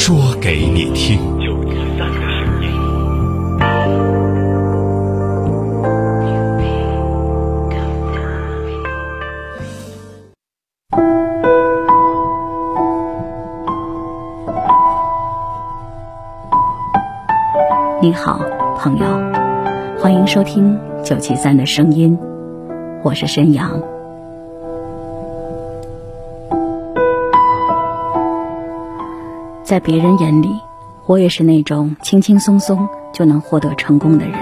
说给你听。你好，朋友，欢迎收听九七三的声音，我是申阳。在别人眼里，我也是那种轻轻松松就能获得成功的人。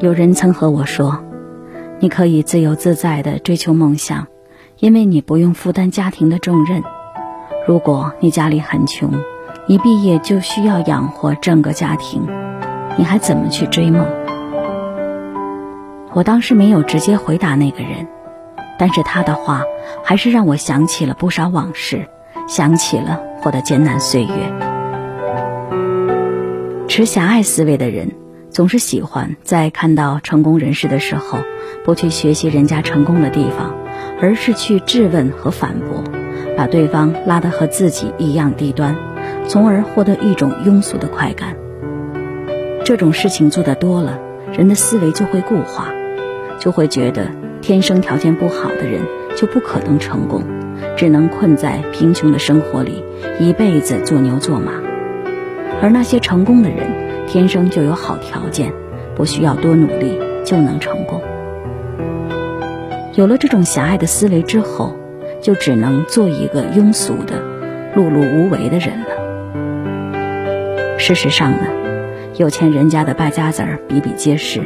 有人曾和我说：“你可以自由自在的追求梦想，因为你不用负担家庭的重任。如果你家里很穷，一毕业就需要养活整个家庭，你还怎么去追梦？”我当时没有直接回答那个人，但是他的话还是让我想起了不少往事，想起了我的艰难岁月。持狭隘思维的人，总是喜欢在看到成功人士的时候，不去学习人家成功的地方，而是去质问和反驳，把对方拉得和自己一样低端，从而获得一种庸俗的快感。这种事情做得多了，人的思维就会固化，就会觉得天生条件不好的人就不可能成功，只能困在贫穷的生活里，一辈子做牛做马。而那些成功的人，天生就有好条件，不需要多努力就能成功。有了这种狭隘的思维之后，就只能做一个庸俗的、碌碌无为的人了。事实上呢，有钱人家的败家子儿比比皆是，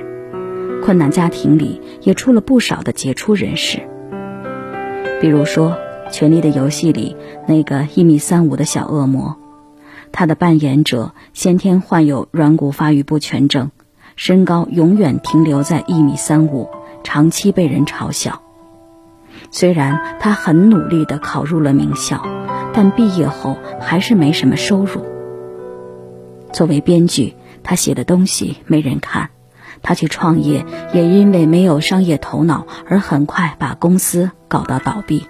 困难家庭里也出了不少的杰出人士。比如说，《权力的游戏》里那个一米三五的小恶魔。他的扮演者先天患有软骨发育不全症，身高永远停留在一米三五，长期被人嘲笑。虽然他很努力地考入了名校，但毕业后还是没什么收入。作为编剧，他写的东西没人看；他去创业，也因为没有商业头脑而很快把公司搞到倒闭。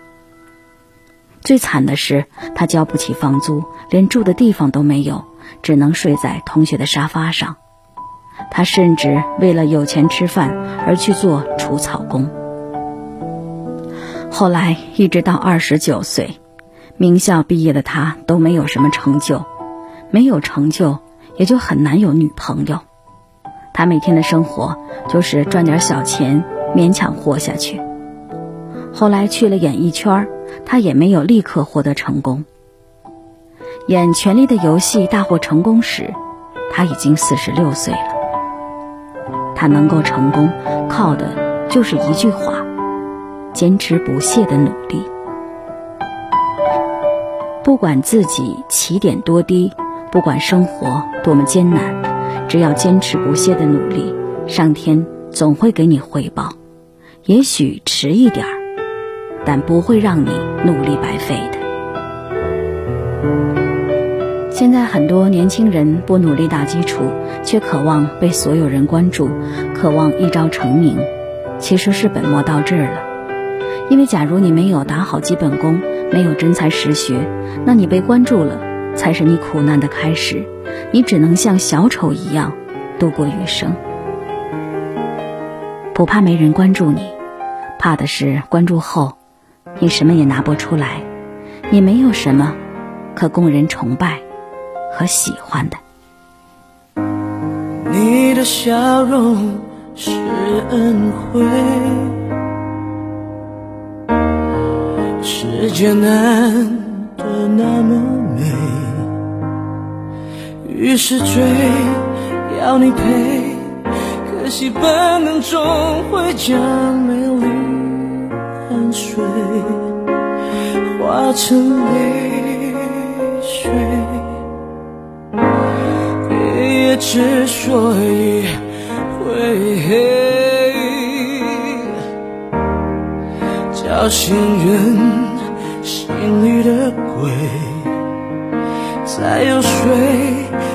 最惨的是，他交不起房租，连住的地方都没有，只能睡在同学的沙发上。他甚至为了有钱吃饭而去做除草工。后来，一直到二十九岁，名校毕业的他都没有什么成就，没有成就，也就很难有女朋友。他每天的生活就是赚点小钱，勉强活下去。后来去了演艺圈他也没有立刻获得成功。演《权力的游戏》大获成功时，他已经四十六岁了。他能够成功，靠的就是一句话：坚持不懈的努力。不管自己起点多低，不管生活多么艰难，只要坚持不懈的努力，上天总会给你回报。也许迟一点儿。但不会让你努力白费的。现在很多年轻人不努力打基础，却渴望被所有人关注，渴望一朝成名，其实是本末倒置了。因为假如你没有打好基本功，没有真才实学，那你被关注了，才是你苦难的开始。你只能像小丑一样度过余生。不怕没人关注你，怕的是关注后。你什么也拿不出来，你没有什么可供人崇拜和喜欢的。你的笑容是恩惠，世界难得那么美，于是追要你陪，可惜本能终会将美化成泪水，黑夜之所以会黑叫醒人心里的鬼，在游说，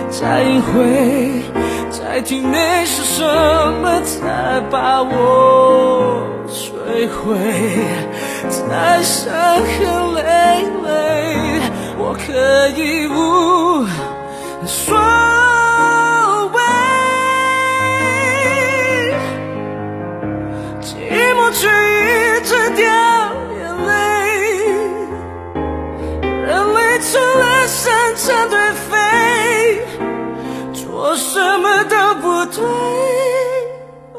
在隐晦，在体内是什么才把我摧毁？在伤痕成了山长颓废，做什么都不对。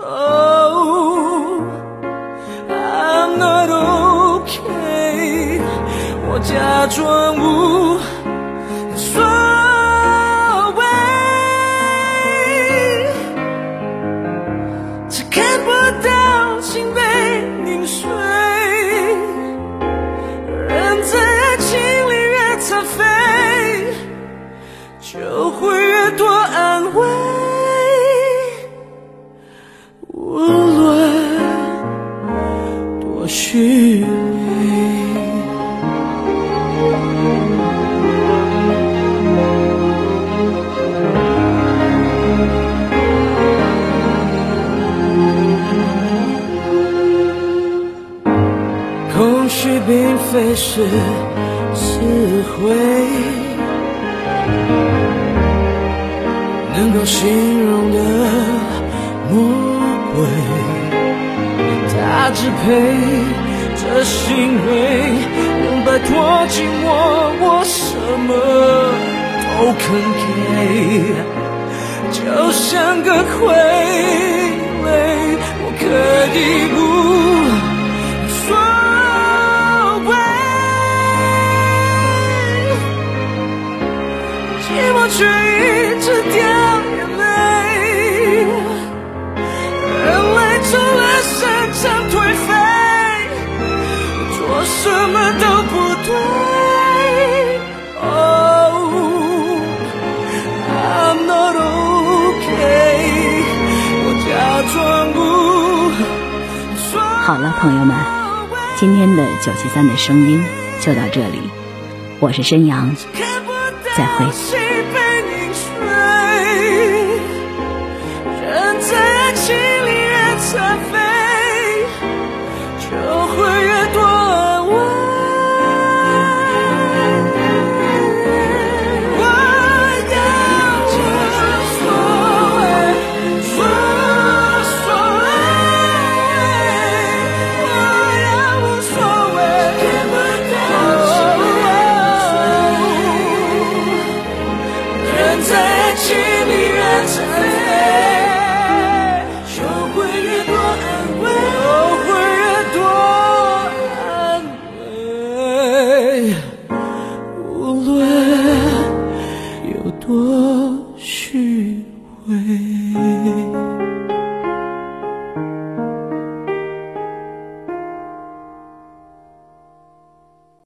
Oh, I'm not okay，我假装无就会越多安慰。无论多虚伪。空虚并非是词汇，能够形容的魔鬼，他支配这行为，能摆脱寂寞，我什么都肯给，就像个傀儡，我可以不。么都不对。Oh, I'm not okay，我假装不。好了，朋友们，今天的九七三的声音就到这里，我是申阳，再会